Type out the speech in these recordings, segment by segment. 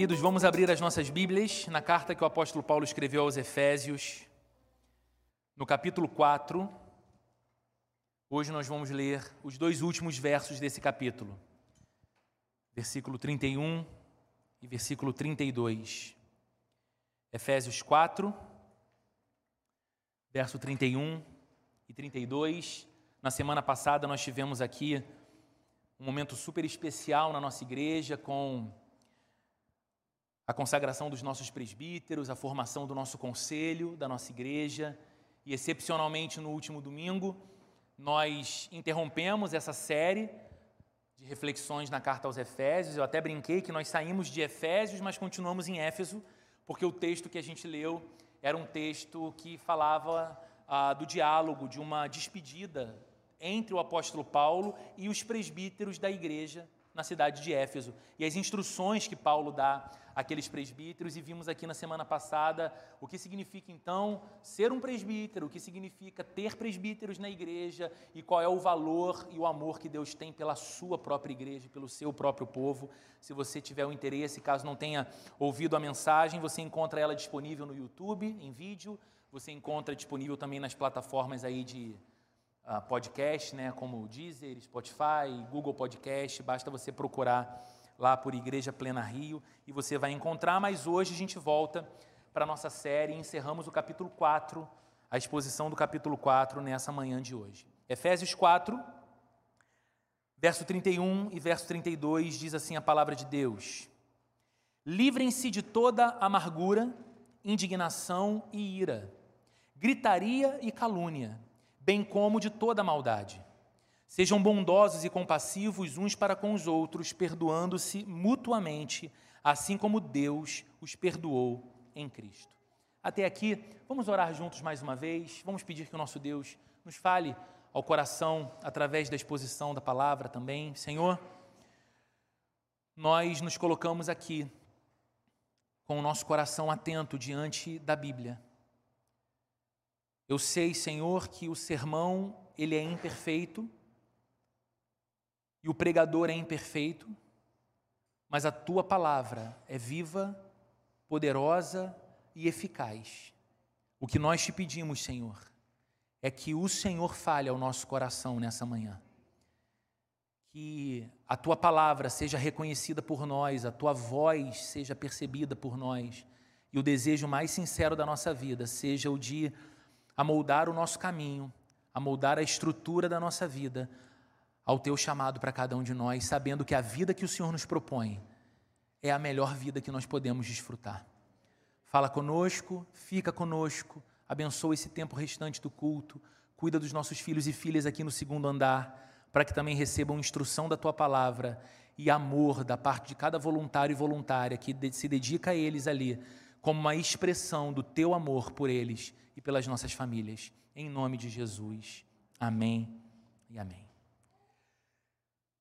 Queridos, vamos abrir as nossas Bíblias na carta que o apóstolo Paulo escreveu aos Efésios, no capítulo 4. Hoje nós vamos ler os dois últimos versos desse capítulo, versículo 31 e versículo 32. Efésios 4, verso 31 e 32. Na semana passada nós tivemos aqui um momento super especial na nossa igreja com a consagração dos nossos presbíteros, a formação do nosso conselho, da nossa igreja, e excepcionalmente no último domingo, nós interrompemos essa série de reflexões na carta aos Efésios. Eu até brinquei que nós saímos de Efésios, mas continuamos em Éfeso, porque o texto que a gente leu era um texto que falava ah, do diálogo, de uma despedida entre o apóstolo Paulo e os presbíteros da igreja na cidade de Éfeso. E as instruções que Paulo dá àqueles presbíteros, e vimos aqui na semana passada o que significa então ser um presbítero, o que significa ter presbíteros na igreja e qual é o valor e o amor que Deus tem pela sua própria igreja, pelo seu próprio povo. Se você tiver o interesse, caso não tenha ouvido a mensagem, você encontra ela disponível no YouTube, em vídeo, você encontra disponível também nas plataformas aí de uh, podcast, né, como Deezer, Spotify, Google Podcast, basta você procurar lá por Igreja Plena Rio e você vai encontrar, mas hoje a gente volta para a nossa série e encerramos o capítulo 4, a exposição do capítulo 4 nessa manhã de hoje. Efésios 4, verso 31 e verso 32 diz assim a palavra de Deus: Livrem-se de toda amargura, indignação e ira, gritaria e calúnia bem como de toda maldade. Sejam bondosos e compassivos uns para com os outros, perdoando-se mutuamente, assim como Deus os perdoou em Cristo. Até aqui, vamos orar juntos mais uma vez. Vamos pedir que o nosso Deus nos fale ao coração através da exposição da palavra também. Senhor, nós nos colocamos aqui com o nosso coração atento diante da Bíblia eu sei, Senhor, que o sermão ele é imperfeito e o pregador é imperfeito, mas a tua palavra é viva, poderosa e eficaz. O que nós te pedimos, Senhor, é que o Senhor fale ao nosso coração nessa manhã. Que a tua palavra seja reconhecida por nós, a tua voz seja percebida por nós, e o desejo mais sincero da nossa vida seja o de a moldar o nosso caminho, a moldar a estrutura da nossa vida ao teu chamado para cada um de nós, sabendo que a vida que o Senhor nos propõe é a melhor vida que nós podemos desfrutar. Fala conosco, fica conosco, abençoa esse tempo restante do culto, cuida dos nossos filhos e filhas aqui no segundo andar, para que também recebam instrução da tua palavra e amor da parte de cada voluntário e voluntária que se dedica a eles ali, como uma expressão do teu amor por eles e pelas nossas famílias. Em nome de Jesus. Amém e amém.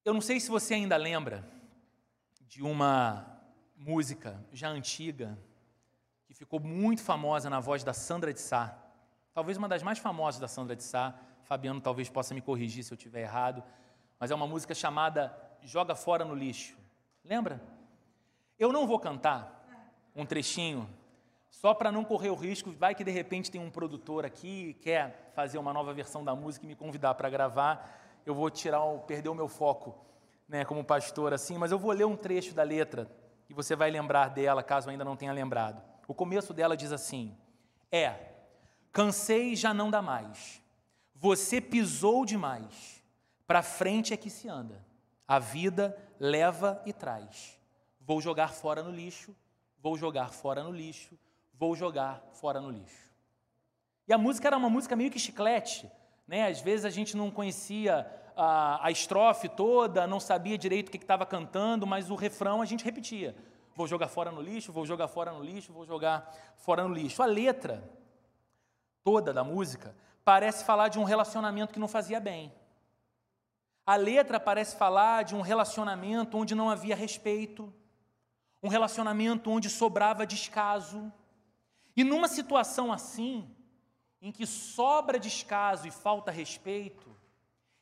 Eu não sei se você ainda lembra de uma música já antiga que ficou muito famosa na voz da Sandra de Sá. Talvez uma das mais famosas da Sandra de Sá. Fabiano talvez possa me corrigir se eu estiver errado, mas é uma música chamada Joga Fora no Lixo. Lembra? Eu não vou cantar um trechinho só para não correr o risco, vai que de repente tem um produtor aqui quer fazer uma nova versão da música e me convidar para gravar, eu vou tirar, o, perder o meu foco, né, como pastor assim, mas eu vou ler um trecho da letra e você vai lembrar dela, caso ainda não tenha lembrado. O começo dela diz assim: É, cansei já não dá mais. Você pisou demais. Para frente é que se anda. A vida leva e traz. Vou jogar fora no lixo, vou jogar fora no lixo vou jogar fora no lixo. E a música era uma música meio que chiclete, né? Às vezes a gente não conhecia a, a estrofe toda, não sabia direito o que estava cantando, mas o refrão a gente repetia. Vou jogar fora no lixo, vou jogar fora no lixo, vou jogar fora no lixo. A letra toda da música parece falar de um relacionamento que não fazia bem. A letra parece falar de um relacionamento onde não havia respeito, um relacionamento onde sobrava descaso, e numa situação assim, em que sobra descaso e falta respeito,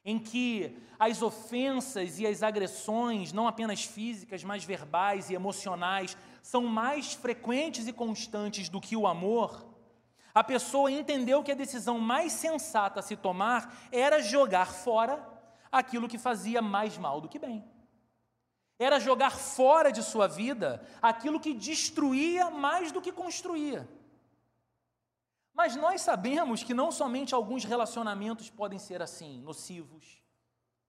em que as ofensas e as agressões, não apenas físicas, mas verbais e emocionais, são mais frequentes e constantes do que o amor, a pessoa entendeu que a decisão mais sensata a se tomar era jogar fora aquilo que fazia mais mal do que bem. Era jogar fora de sua vida aquilo que destruía mais do que construía. Mas nós sabemos que não somente alguns relacionamentos podem ser assim, nocivos,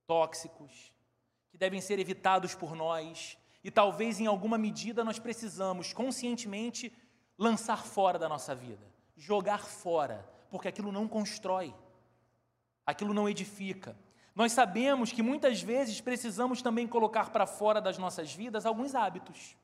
tóxicos, que devem ser evitados por nós, e talvez em alguma medida nós precisamos conscientemente lançar fora da nossa vida, jogar fora, porque aquilo não constrói, aquilo não edifica. Nós sabemos que muitas vezes precisamos também colocar para fora das nossas vidas alguns hábitos.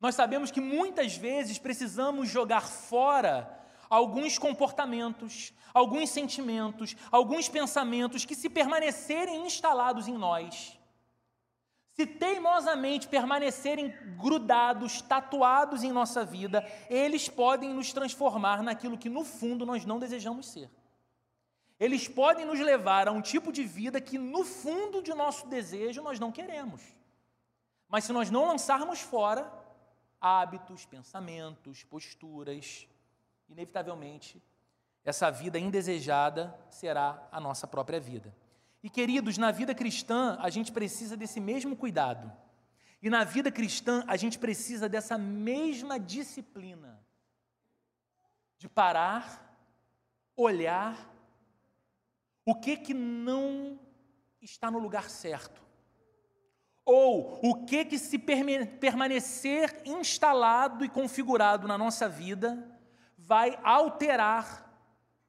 Nós sabemos que muitas vezes precisamos jogar fora alguns comportamentos, alguns sentimentos, alguns pensamentos que, se permanecerem instalados em nós, se teimosamente permanecerem grudados, tatuados em nossa vida, eles podem nos transformar naquilo que no fundo nós não desejamos ser. Eles podem nos levar a um tipo de vida que no fundo de nosso desejo nós não queremos. Mas se nós não lançarmos fora hábitos, pensamentos, posturas, inevitavelmente essa vida indesejada será a nossa própria vida. E queridos, na vida cristã a gente precisa desse mesmo cuidado. E na vida cristã a gente precisa dessa mesma disciplina de parar, olhar o que que não está no lugar certo? Ou o que que se permanecer instalado e configurado na nossa vida vai alterar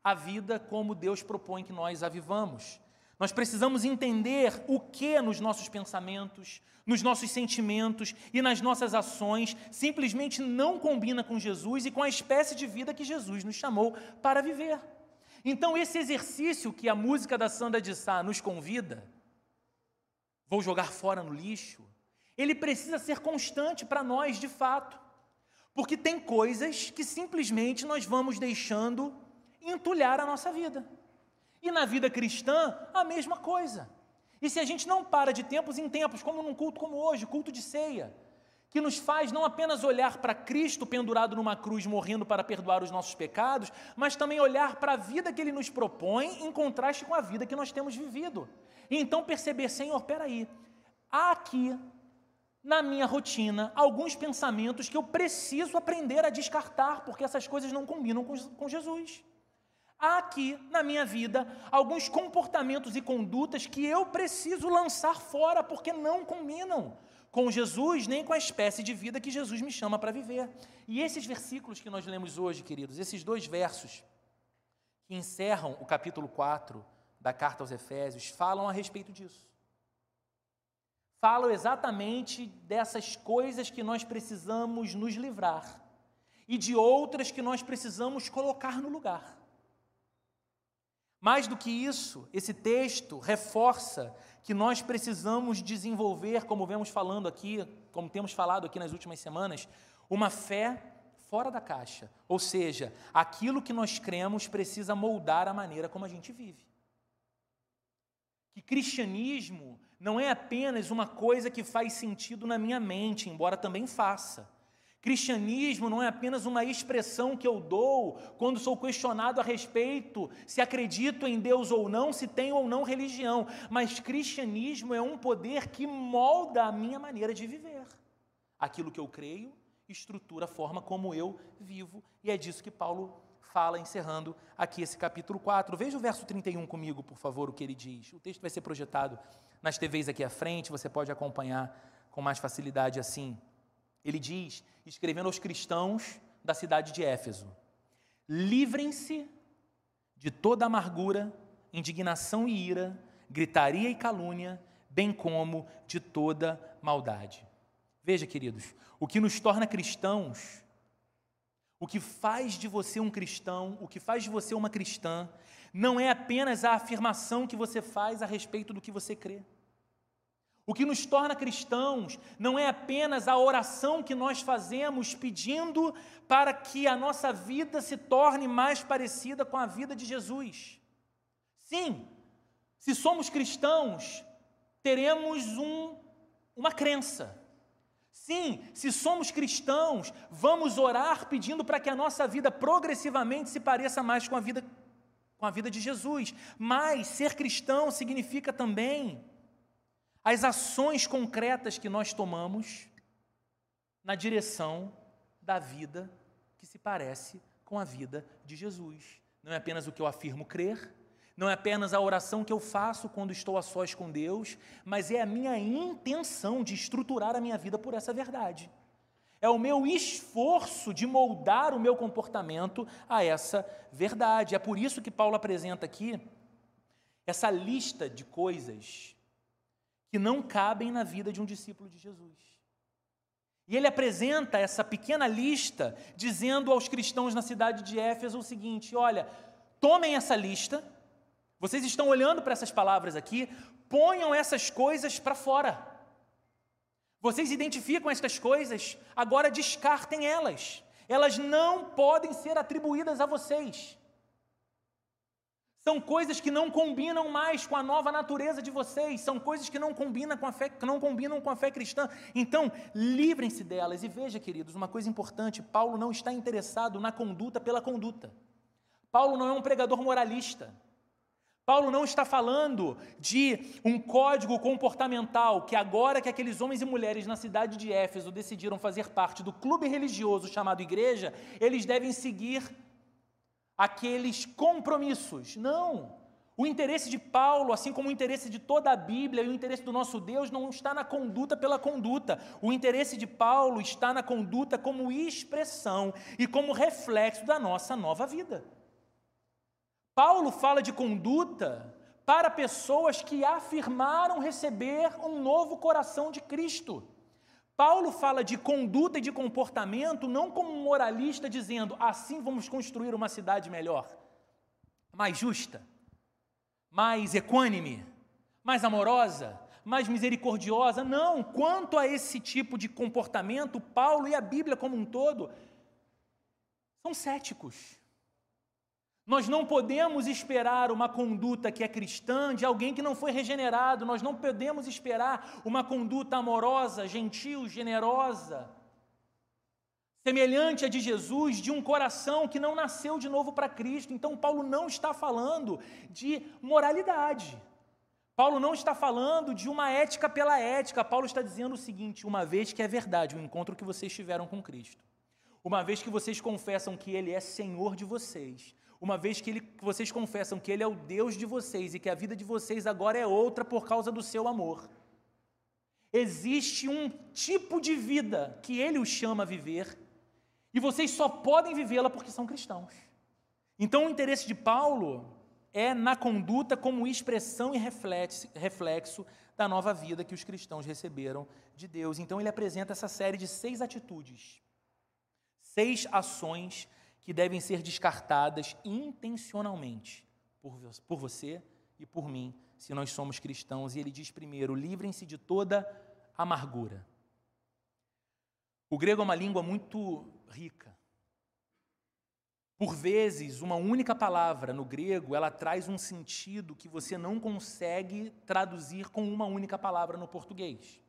a vida como Deus propõe que nós a vivamos? Nós precisamos entender o que nos nossos pensamentos, nos nossos sentimentos e nas nossas ações simplesmente não combina com Jesus e com a espécie de vida que Jesus nos chamou para viver. Então, esse exercício que a música da Sandra de Sá nos convida, vou jogar fora no lixo, ele precisa ser constante para nós de fato. Porque tem coisas que simplesmente nós vamos deixando entulhar a nossa vida. E na vida cristã, a mesma coisa. E se a gente não para de tempos em tempos, como num culto como hoje, culto de ceia, que nos faz não apenas olhar para Cristo pendurado numa cruz, morrendo para perdoar os nossos pecados, mas também olhar para a vida que Ele nos propõe em contraste com a vida que nós temos vivido. E então perceber, Senhor, peraí, há aqui na minha rotina alguns pensamentos que eu preciso aprender a descartar, porque essas coisas não combinam com, com Jesus. Há aqui na minha vida alguns comportamentos e condutas que eu preciso lançar fora, porque não combinam com Jesus, nem com a espécie de vida que Jesus me chama para viver. E esses versículos que nós lemos hoje, queridos, esses dois versos que encerram o capítulo 4 da carta aos Efésios, falam a respeito disso. Falam exatamente dessas coisas que nós precisamos nos livrar e de outras que nós precisamos colocar no lugar. Mais do que isso, esse texto reforça que nós precisamos desenvolver, como vemos falando aqui, como temos falado aqui nas últimas semanas, uma fé fora da caixa. Ou seja, aquilo que nós cremos precisa moldar a maneira como a gente vive. Que cristianismo não é apenas uma coisa que faz sentido na minha mente, embora também faça. Cristianismo não é apenas uma expressão que eu dou quando sou questionado a respeito se acredito em Deus ou não, se tenho ou não religião, mas cristianismo é um poder que molda a minha maneira de viver. Aquilo que eu creio estrutura a forma como eu vivo, e é disso que Paulo fala, encerrando aqui esse capítulo 4. Veja o verso 31 comigo, por favor, o que ele diz. O texto vai ser projetado nas TVs aqui à frente, você pode acompanhar com mais facilidade assim. Ele diz, escrevendo aos cristãos da cidade de Éfeso: livrem-se de toda amargura, indignação e ira, gritaria e calúnia, bem como de toda maldade. Veja, queridos, o que nos torna cristãos, o que faz de você um cristão, o que faz de você uma cristã, não é apenas a afirmação que você faz a respeito do que você crê. O que nos torna cristãos não é apenas a oração que nós fazemos pedindo para que a nossa vida se torne mais parecida com a vida de Jesus. Sim, se somos cristãos, teremos um, uma crença. Sim, se somos cristãos, vamos orar pedindo para que a nossa vida progressivamente se pareça mais com a vida com a vida de Jesus. Mas ser cristão significa também as ações concretas que nós tomamos na direção da vida que se parece com a vida de Jesus. Não é apenas o que eu afirmo crer, não é apenas a oração que eu faço quando estou a sós com Deus, mas é a minha intenção de estruturar a minha vida por essa verdade. É o meu esforço de moldar o meu comportamento a essa verdade. É por isso que Paulo apresenta aqui essa lista de coisas que não cabem na vida de um discípulo de Jesus. E ele apresenta essa pequena lista, dizendo aos cristãos na cidade de Éfeso o seguinte: olha, tomem essa lista, vocês estão olhando para essas palavras aqui, ponham essas coisas para fora. Vocês identificam estas coisas, agora descartem elas. Elas não podem ser atribuídas a vocês. São coisas que não combinam mais com a nova natureza de vocês, são coisas que não combinam com a fé, não combinam com a fé cristã. Então, livrem-se delas. E veja, queridos, uma coisa importante: Paulo não está interessado na conduta pela conduta. Paulo não é um pregador moralista. Paulo não está falando de um código comportamental que agora que aqueles homens e mulheres na cidade de Éfeso decidiram fazer parte do clube religioso chamado igreja, eles devem seguir aqueles compromissos. Não. O interesse de Paulo, assim como o interesse de toda a Bíblia e o interesse do nosso Deus, não está na conduta pela conduta. O interesse de Paulo está na conduta como expressão e como reflexo da nossa nova vida. Paulo fala de conduta para pessoas que afirmaram receber um novo coração de Cristo. Paulo fala de conduta e de comportamento não como um moralista dizendo assim vamos construir uma cidade melhor, mais justa, mais equânime, mais amorosa, mais misericordiosa. Não, quanto a esse tipo de comportamento, Paulo e a Bíblia como um todo são céticos. Nós não podemos esperar uma conduta que é cristã de alguém que não foi regenerado, nós não podemos esperar uma conduta amorosa, gentil, generosa, semelhante a de Jesus, de um coração que não nasceu de novo para Cristo. Então, Paulo não está falando de moralidade. Paulo não está falando de uma ética pela ética. Paulo está dizendo o seguinte: uma vez que é verdade o encontro que vocês tiveram com Cristo, uma vez que vocês confessam que Ele é Senhor de vocês, uma vez que, ele, vocês confessam que Ele é o Deus de vocês e que a vida de vocês agora é outra por causa do seu amor. Existe um tipo de vida que Ele os chama a viver e vocês só podem vivê-la porque são cristãos. Então, o interesse de Paulo é na conduta como expressão e reflexo, reflexo da nova vida que os cristãos receberam de Deus. Então, ele apresenta essa série de seis atitudes, seis ações que devem ser descartadas intencionalmente por, por você e por mim, se nós somos cristãos. E ele diz primeiro: livrem-se de toda amargura. O grego é uma língua muito rica. Por vezes, uma única palavra no grego, ela traz um sentido que você não consegue traduzir com uma única palavra no português.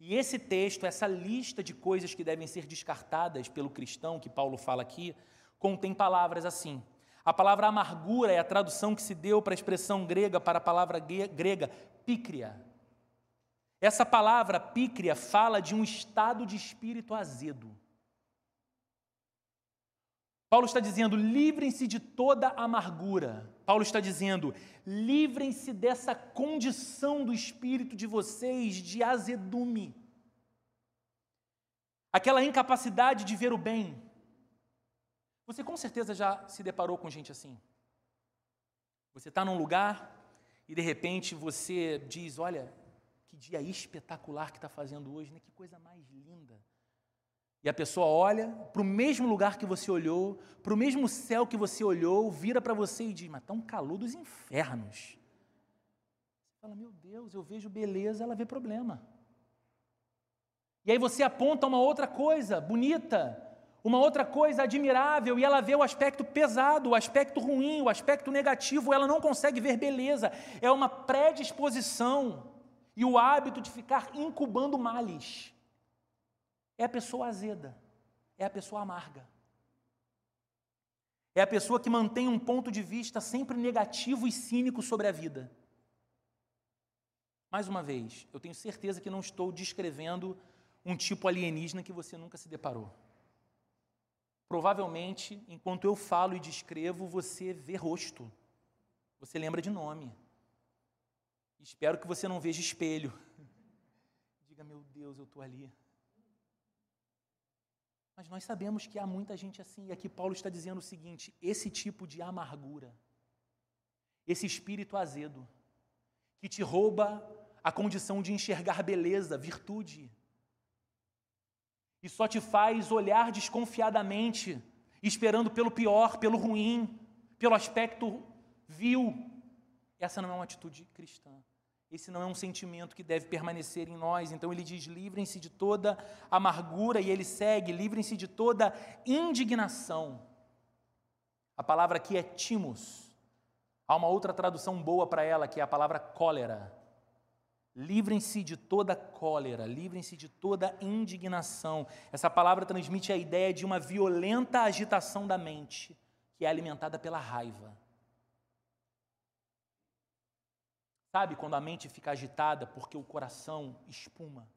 E esse texto, essa lista de coisas que devem ser descartadas pelo cristão, que Paulo fala aqui, contém palavras assim. A palavra amargura é a tradução que se deu para a expressão grega para a palavra grega pícria. Essa palavra pícria fala de um estado de espírito azedo. Paulo está dizendo: livrem-se de toda amargura. Paulo está dizendo: livrem-se dessa condição do espírito de vocês de azedume. Aquela incapacidade de ver o bem, você com certeza já se deparou com gente assim. Você está num lugar e de repente você diz: Olha, que dia espetacular que está fazendo hoje, né? que coisa mais linda. E a pessoa olha para o mesmo lugar que você olhou, para o mesmo céu que você olhou, vira para você e diz: Mas está um calor dos infernos. Você fala: Meu Deus, eu vejo beleza, ela vê problema. E aí você aponta uma outra coisa bonita, uma outra coisa admirável e ela vê o aspecto pesado, o aspecto ruim, o aspecto negativo, ela não consegue ver beleza. É uma predisposição e o hábito de ficar incubando males. é a pessoa azeda, é a pessoa amarga. É a pessoa que mantém um ponto de vista sempre negativo e cínico sobre a vida. Mais uma vez, eu tenho certeza que não estou descrevendo um tipo alienígena que você nunca se deparou. Provavelmente, enquanto eu falo e descrevo, você vê rosto, você lembra de nome. Espero que você não veja espelho. Diga, meu Deus, eu estou ali. Mas nós sabemos que há muita gente assim, e aqui Paulo está dizendo o seguinte: esse tipo de amargura, esse espírito azedo, que te rouba a condição de enxergar beleza, virtude, e só te faz olhar desconfiadamente, esperando pelo pior, pelo ruim, pelo aspecto vil. Essa não é uma atitude cristã. Esse não é um sentimento que deve permanecer em nós. Então ele diz: livrem-se de toda amargura, e ele segue: livrem-se de toda indignação. A palavra aqui é timos. Há uma outra tradução boa para ela, que é a palavra cólera. Livrem-se de toda cólera, livrem-se de toda indignação. Essa palavra transmite a ideia de uma violenta agitação da mente, que é alimentada pela raiva. Sabe quando a mente fica agitada porque o coração espuma?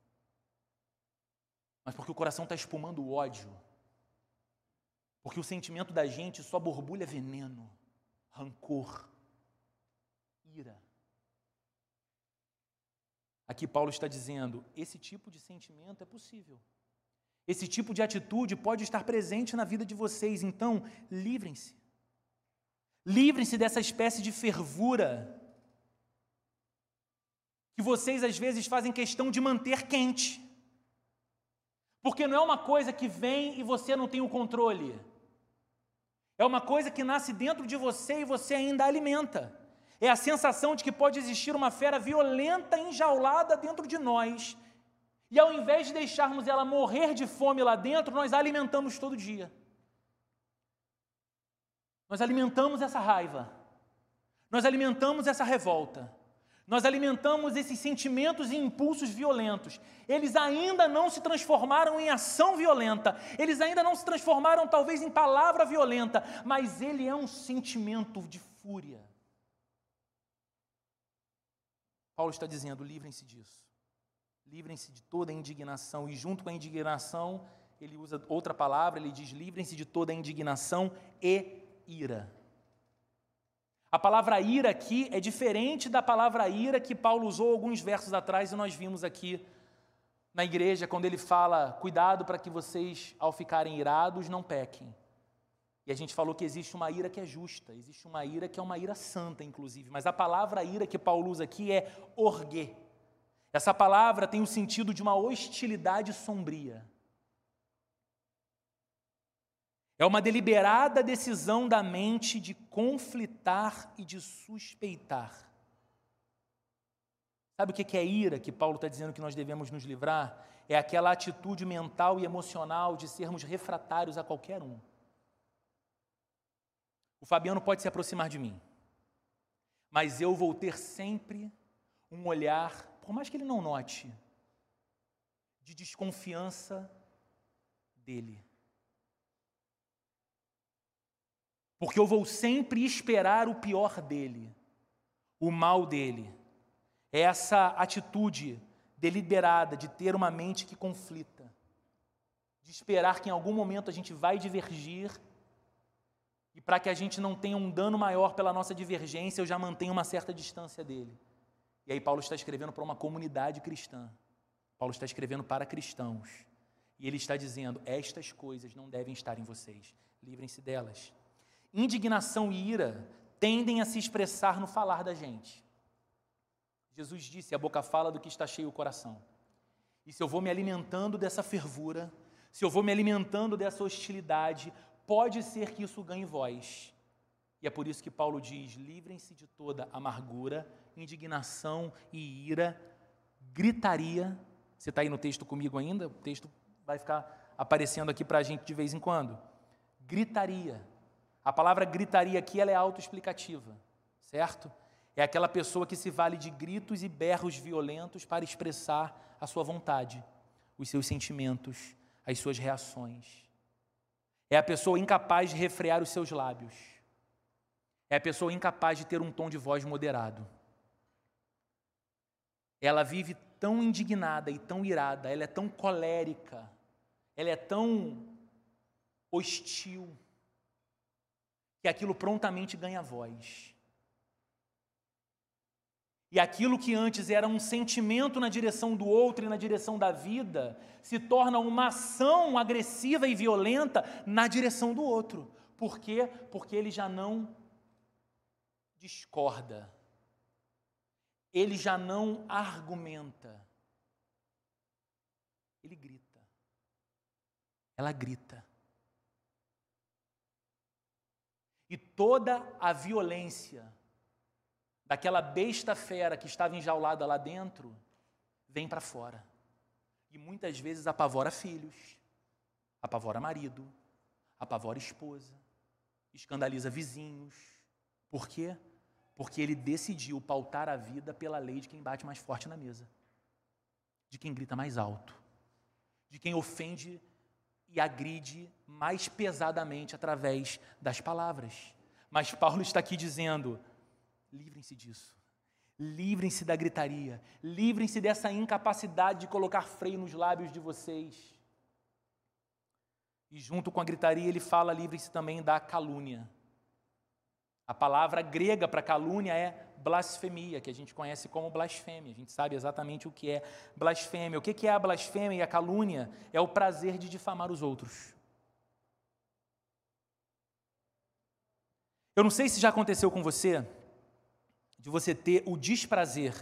Mas porque o coração está espumando o ódio. Porque o sentimento da gente só borbulha veneno, rancor, ira. Aqui Paulo está dizendo: esse tipo de sentimento é possível. Esse tipo de atitude pode estar presente na vida de vocês, então livrem-se. Livrem-se dessa espécie de fervura que vocês às vezes fazem questão de manter quente. Porque não é uma coisa que vem e você não tem o controle. É uma coisa que nasce dentro de você e você ainda alimenta. É a sensação de que pode existir uma fera violenta enjaulada dentro de nós. E ao invés de deixarmos ela morrer de fome lá dentro, nós a alimentamos todo dia. Nós alimentamos essa raiva. Nós alimentamos essa revolta. Nós alimentamos esses sentimentos e impulsos violentos. Eles ainda não se transformaram em ação violenta, eles ainda não se transformaram talvez em palavra violenta, mas ele é um sentimento de fúria. Paulo está dizendo: livrem-se disso. Livrem-se de toda indignação. E junto com a indignação, ele usa outra palavra, ele diz: livrem-se de toda indignação e ira. A palavra ira aqui é diferente da palavra ira que Paulo usou alguns versos atrás e nós vimos aqui na igreja, quando ele fala: cuidado para que vocês, ao ficarem irados, não pequem. E a gente falou que existe uma ira que é justa, existe uma ira que é uma ira santa, inclusive. Mas a palavra ira que Paulo usa aqui é orgue. Essa palavra tem o sentido de uma hostilidade sombria. É uma deliberada decisão da mente de conflitar e de suspeitar. Sabe o que é ira que Paulo está dizendo que nós devemos nos livrar? É aquela atitude mental e emocional de sermos refratários a qualquer um. O Fabiano pode se aproximar de mim, mas eu vou ter sempre um olhar, por mais que ele não note, de desconfiança dele. porque eu vou sempre esperar o pior dele, o mal dele. É essa atitude deliberada de ter uma mente que conflita, de esperar que em algum momento a gente vai divergir e para que a gente não tenha um dano maior pela nossa divergência, eu já mantenho uma certa distância dele. E aí Paulo está escrevendo para uma comunidade cristã. Paulo está escrevendo para cristãos. E ele está dizendo: estas coisas não devem estar em vocês. Livrem-se delas. Indignação e ira tendem a se expressar no falar da gente. Jesus disse: a boca fala do que está cheio o coração. E se eu vou me alimentando dessa fervura, se eu vou me alimentando dessa hostilidade, pode ser que isso ganhe voz. E é por isso que Paulo diz: livrem-se de toda amargura, indignação e ira, gritaria. Você está aí no texto comigo ainda? O texto vai ficar aparecendo aqui para a gente de vez em quando. Gritaria, a palavra gritaria aqui ela é autoexplicativa, certo? É aquela pessoa que se vale de gritos e berros violentos para expressar a sua vontade, os seus sentimentos, as suas reações. É a pessoa incapaz de refrear os seus lábios. É a pessoa incapaz de ter um tom de voz moderado. Ela vive tão indignada e tão irada, ela é tão colérica, ela é tão hostil, que aquilo prontamente ganha voz. E aquilo que antes era um sentimento na direção do outro e na direção da vida, se torna uma ação agressiva e violenta na direção do outro. Por quê? Porque ele já não discorda. Ele já não argumenta. Ele grita. Ela grita. E toda a violência daquela besta fera que estava enjaulada lá dentro vem para fora. E muitas vezes apavora filhos, apavora marido, apavora esposa, escandaliza vizinhos. Por quê? Porque ele decidiu pautar a vida pela lei de quem bate mais forte na mesa, de quem grita mais alto, de quem ofende e agride mais pesadamente através das palavras. Mas Paulo está aqui dizendo: livrem-se disso. Livrem-se da gritaria, livrem-se dessa incapacidade de colocar freio nos lábios de vocês. E junto com a gritaria, ele fala: livrem-se também da calúnia. A palavra grega para calúnia é blasfemia, que a gente conhece como blasfêmia. A gente sabe exatamente o que é blasfêmia. O que é a blasfêmia e a calúnia? É o prazer de difamar os outros. Eu não sei se já aconteceu com você, de você ter o desprazer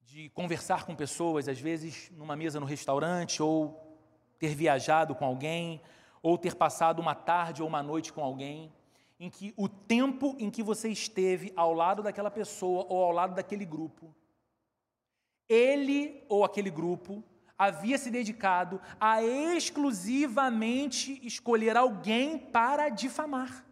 de conversar com pessoas, às vezes numa mesa no restaurante, ou ter viajado com alguém, ou ter passado uma tarde ou uma noite com alguém em que o tempo em que você esteve ao lado daquela pessoa ou ao lado daquele grupo, ele ou aquele grupo havia se dedicado a exclusivamente escolher alguém para difamar.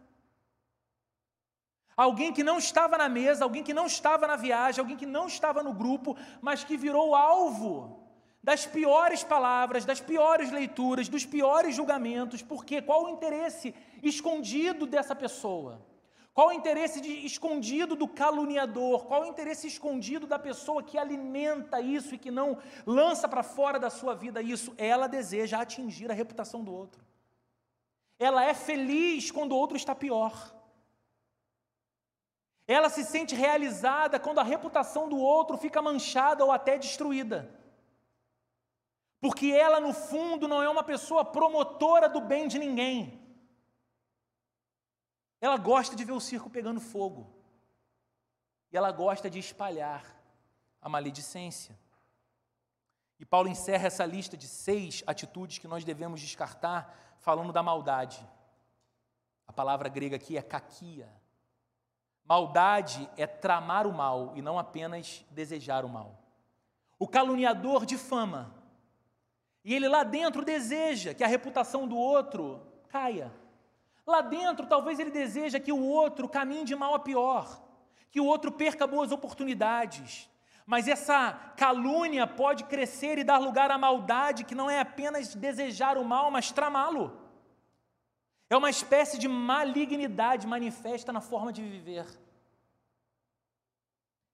Alguém que não estava na mesa, alguém que não estava na viagem, alguém que não estava no grupo, mas que virou alvo das piores palavras, das piores leituras, dos piores julgamentos, porque qual o interesse escondido dessa pessoa? Qual o interesse de, escondido do caluniador? Qual o interesse escondido da pessoa que alimenta isso e que não lança para fora da sua vida isso? Ela deseja atingir a reputação do outro. Ela é feliz quando o outro está pior. Ela se sente realizada quando a reputação do outro fica manchada ou até destruída. Porque ela, no fundo, não é uma pessoa promotora do bem de ninguém. Ela gosta de ver o circo pegando fogo. E ela gosta de espalhar a maledicência. E Paulo encerra essa lista de seis atitudes que nós devemos descartar, falando da maldade. A palavra grega aqui é kakia. Maldade é tramar o mal e não apenas desejar o mal. O caluniador difama e ele lá dentro deseja que a reputação do outro caia. Lá dentro, talvez ele deseja que o outro caminhe de mal a pior, que o outro perca boas oportunidades. Mas essa calúnia pode crescer e dar lugar à maldade, que não é apenas desejar o mal, mas tramá-lo. É uma espécie de malignidade manifesta na forma de viver.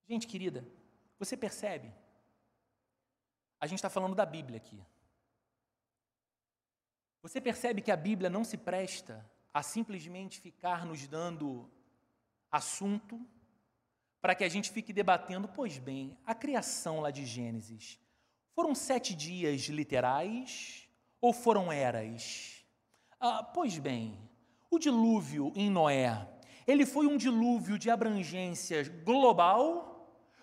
Gente querida, você percebe? A gente está falando da Bíblia aqui. Você percebe que a Bíblia não se presta a simplesmente ficar nos dando assunto para que a gente fique debatendo, pois bem, a criação lá de Gênesis foram sete dias literais ou foram eras? Ah, pois bem, o dilúvio em Noé, ele foi um dilúvio de abrangência global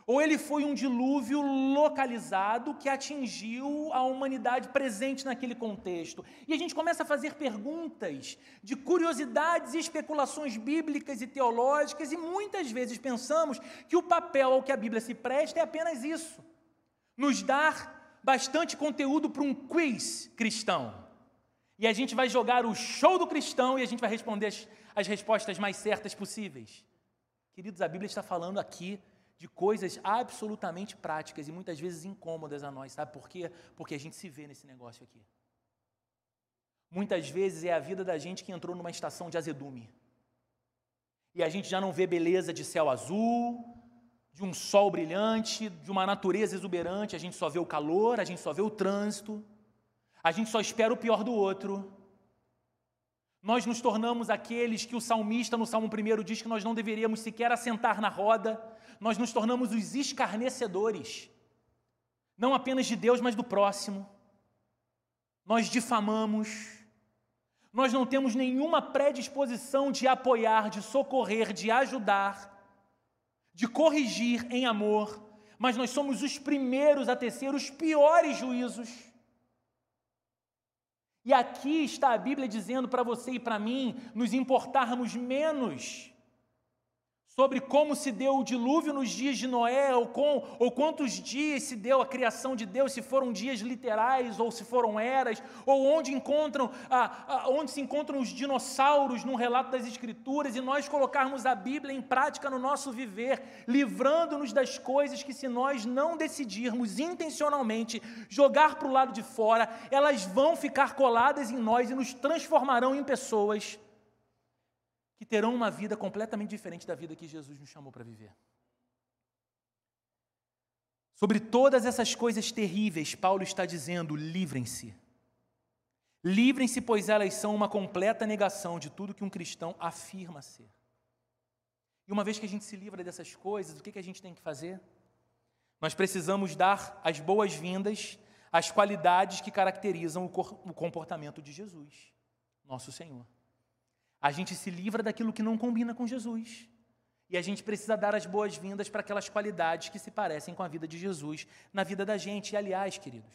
ou ele foi um dilúvio localizado que atingiu a humanidade presente naquele contexto? E a gente começa a fazer perguntas de curiosidades e especulações bíblicas e teológicas, e muitas vezes pensamos que o papel ao que a Bíblia se presta é apenas isso: nos dar bastante conteúdo para um quiz cristão. E a gente vai jogar o show do cristão e a gente vai responder as, as respostas mais certas possíveis. Queridos, a Bíblia está falando aqui de coisas absolutamente práticas e muitas vezes incômodas a nós, sabe por quê? Porque a gente se vê nesse negócio aqui. muitas vezes é a vida da gente que entrou numa estação de azedume. E a gente já não vê beleza de céu azul, de um sol brilhante, de uma natureza exuberante, a gente só vê o calor, a gente só vê o trânsito, a gente só espera o pior do outro. Nós nos tornamos aqueles que o salmista no Salmo 1 diz que nós não deveríamos sequer assentar na roda, nós nos tornamos os escarnecedores, não apenas de Deus, mas do próximo. Nós difamamos, nós não temos nenhuma predisposição de apoiar, de socorrer, de ajudar, de corrigir em amor, mas nós somos os primeiros a tecer os piores juízos. E aqui está a Bíblia dizendo para você e para mim nos importarmos menos sobre como se deu o dilúvio nos dias de Noé, ou, com, ou quantos dias se deu a criação de Deus, se foram dias literais ou se foram eras, ou onde encontram, onde se encontram os dinossauros num relato das Escrituras, e nós colocarmos a Bíblia em prática no nosso viver, livrando-nos das coisas que, se nós não decidirmos intencionalmente jogar para o lado de fora, elas vão ficar coladas em nós e nos transformarão em pessoas que terão uma vida completamente diferente da vida que Jesus nos chamou para viver. Sobre todas essas coisas terríveis, Paulo está dizendo: livrem-se. Livrem-se, pois elas são uma completa negação de tudo que um cristão afirma ser. E uma vez que a gente se livra dessas coisas, o que, a gente tem que fazer? Nós precisamos dar as boas-vindas às qualidades que caracterizam o comportamento de Jesus, nosso Senhor. A gente se livra daquilo que não combina com Jesus. E a gente precisa dar as boas-vindas para aquelas qualidades que se parecem com a vida de Jesus na vida da gente. E, aliás, queridos,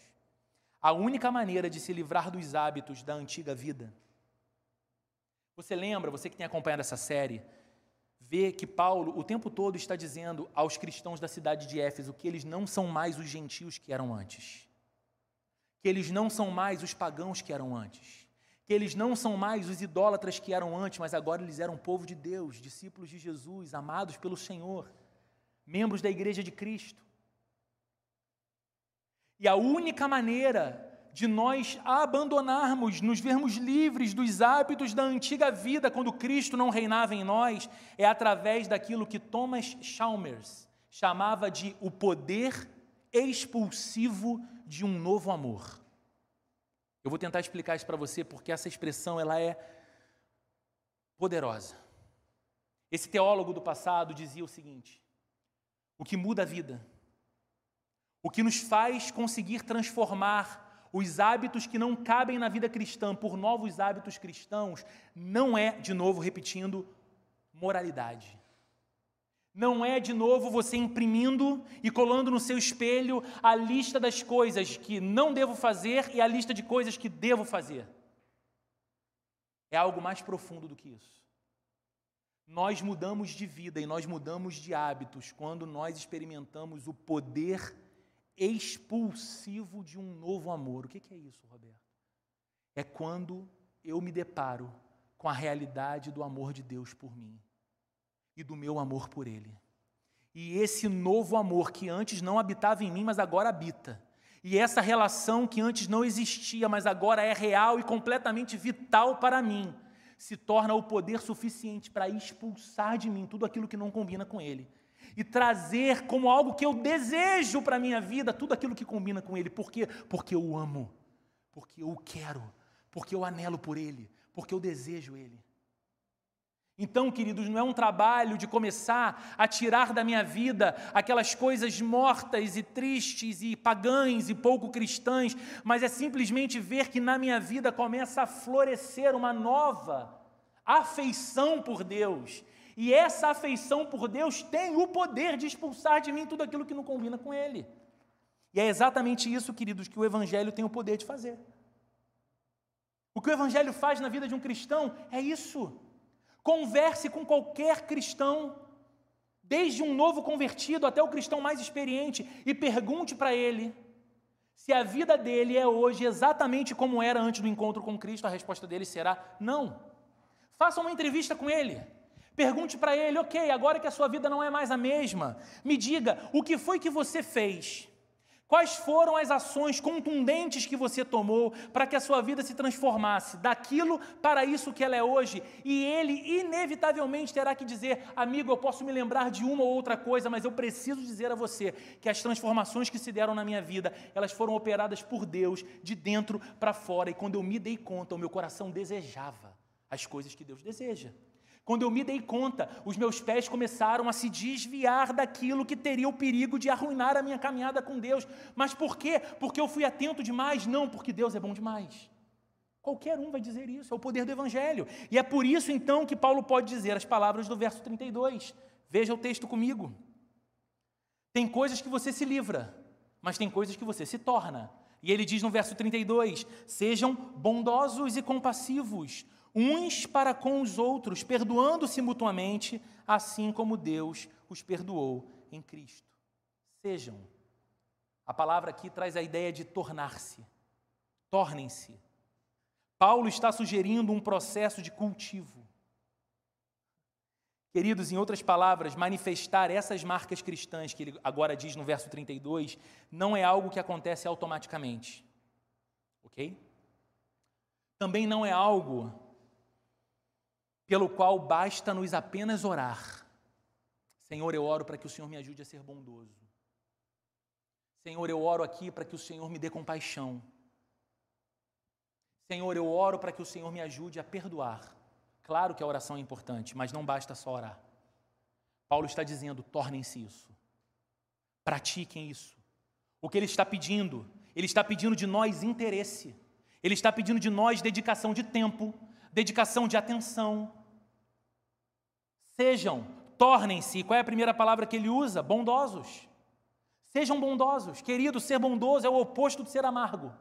a única maneira de se livrar dos hábitos da antiga vida. Você lembra, você que tem acompanhado essa série, vê que Paulo o tempo todo está dizendo aos cristãos da cidade de Éfeso que eles não são mais os gentios que eram antes, que eles não são mais os pagãos que eram antes que eles não são mais os idólatras que eram antes, mas agora eles eram povo de Deus, discípulos de Jesus, amados pelo Senhor, membros da igreja de Cristo. E a única maneira de nós abandonarmos, nos vermos livres dos hábitos da antiga vida quando Cristo não reinava em nós, é através daquilo que Thomas Chalmers chamava de o poder expulsivo de um novo amor. Eu vou tentar explicar isso para você porque essa expressão ela é poderosa. Esse teólogo do passado dizia o seguinte: o que muda a vida, o que nos faz conseguir transformar os hábitos que não cabem na vida cristã por novos hábitos cristãos, não é, de novo repetindo, moralidade. Não é de novo você imprimindo e colando no seu espelho a lista das coisas que não devo fazer e a lista de coisas que devo fazer. É algo mais profundo do que isso. Nós mudamos de vida e nós mudamos de hábitos quando nós experimentamos o poder expulsivo de um novo amor. O que é isso, Roberto? É quando eu me deparo com a realidade do amor de Deus por mim e do meu amor por Ele. E esse novo amor que antes não habitava em mim, mas agora habita. E essa relação que antes não existia, mas agora é real e completamente vital para mim, se torna o poder suficiente para expulsar de mim tudo aquilo que não combina com Ele. E trazer como algo que eu desejo para a minha vida tudo aquilo que combina com Ele. Por quê? Porque eu amo, porque eu o quero, porque eu anelo por Ele, porque eu desejo Ele. Então, queridos, não é um trabalho de começar a tirar da minha vida aquelas coisas mortas e tristes e pagãs e pouco cristãs, mas é simplesmente ver que na minha vida começa a florescer uma nova afeição por Deus. E essa afeição por Deus tem o poder de expulsar de mim tudo aquilo que não combina com Ele. E é exatamente isso, queridos, que o Evangelho tem o poder de fazer. O que o Evangelho faz na vida de um cristão é isso. Converse com qualquer cristão, desde um novo convertido até o cristão mais experiente, e pergunte para ele se a vida dele é hoje exatamente como era antes do encontro com Cristo. A resposta dele será não. Faça uma entrevista com ele. Pergunte para ele, ok, agora que a sua vida não é mais a mesma, me diga o que foi que você fez Quais foram as ações contundentes que você tomou para que a sua vida se transformasse daquilo para isso que ela é hoje? E ele, inevitavelmente, terá que dizer: amigo, eu posso me lembrar de uma ou outra coisa, mas eu preciso dizer a você que as transformações que se deram na minha vida, elas foram operadas por Deus, de dentro para fora. E quando eu me dei conta, o meu coração desejava as coisas que Deus deseja. Quando eu me dei conta, os meus pés começaram a se desviar daquilo que teria o perigo de arruinar a minha caminhada com Deus. Mas por quê? Porque eu fui atento demais? Não, porque Deus é bom demais. Qualquer um vai dizer isso, é o poder do Evangelho. E é por isso então que Paulo pode dizer as palavras do verso 32. Veja o texto comigo. Tem coisas que você se livra, mas tem coisas que você se torna. E ele diz no verso 32: Sejam bondosos e compassivos uns para com os outros, perdoando-se mutuamente, assim como Deus os perdoou em Cristo. Sejam. A palavra aqui traz a ideia de tornar-se. Tornem-se. Paulo está sugerindo um processo de cultivo. Queridos, em outras palavras, manifestar essas marcas cristãs que ele agora diz no verso 32 não é algo que acontece automaticamente. Ok? Também não é algo pelo qual basta-nos apenas orar. Senhor, eu oro para que o Senhor me ajude a ser bondoso. Senhor, eu oro aqui para que o Senhor me dê compaixão. Senhor, eu oro para que o Senhor me ajude a perdoar. Claro que a oração é importante, mas não basta só orar. Paulo está dizendo: tornem-se isso. Pratiquem isso. O que ele está pedindo? Ele está pedindo de nós interesse. Ele está pedindo de nós dedicação de tempo, dedicação de atenção. Sejam, tornem-se, qual é a primeira palavra que ele usa? Bondosos. Sejam bondosos. Querido, ser bondoso é o oposto de ser amargo.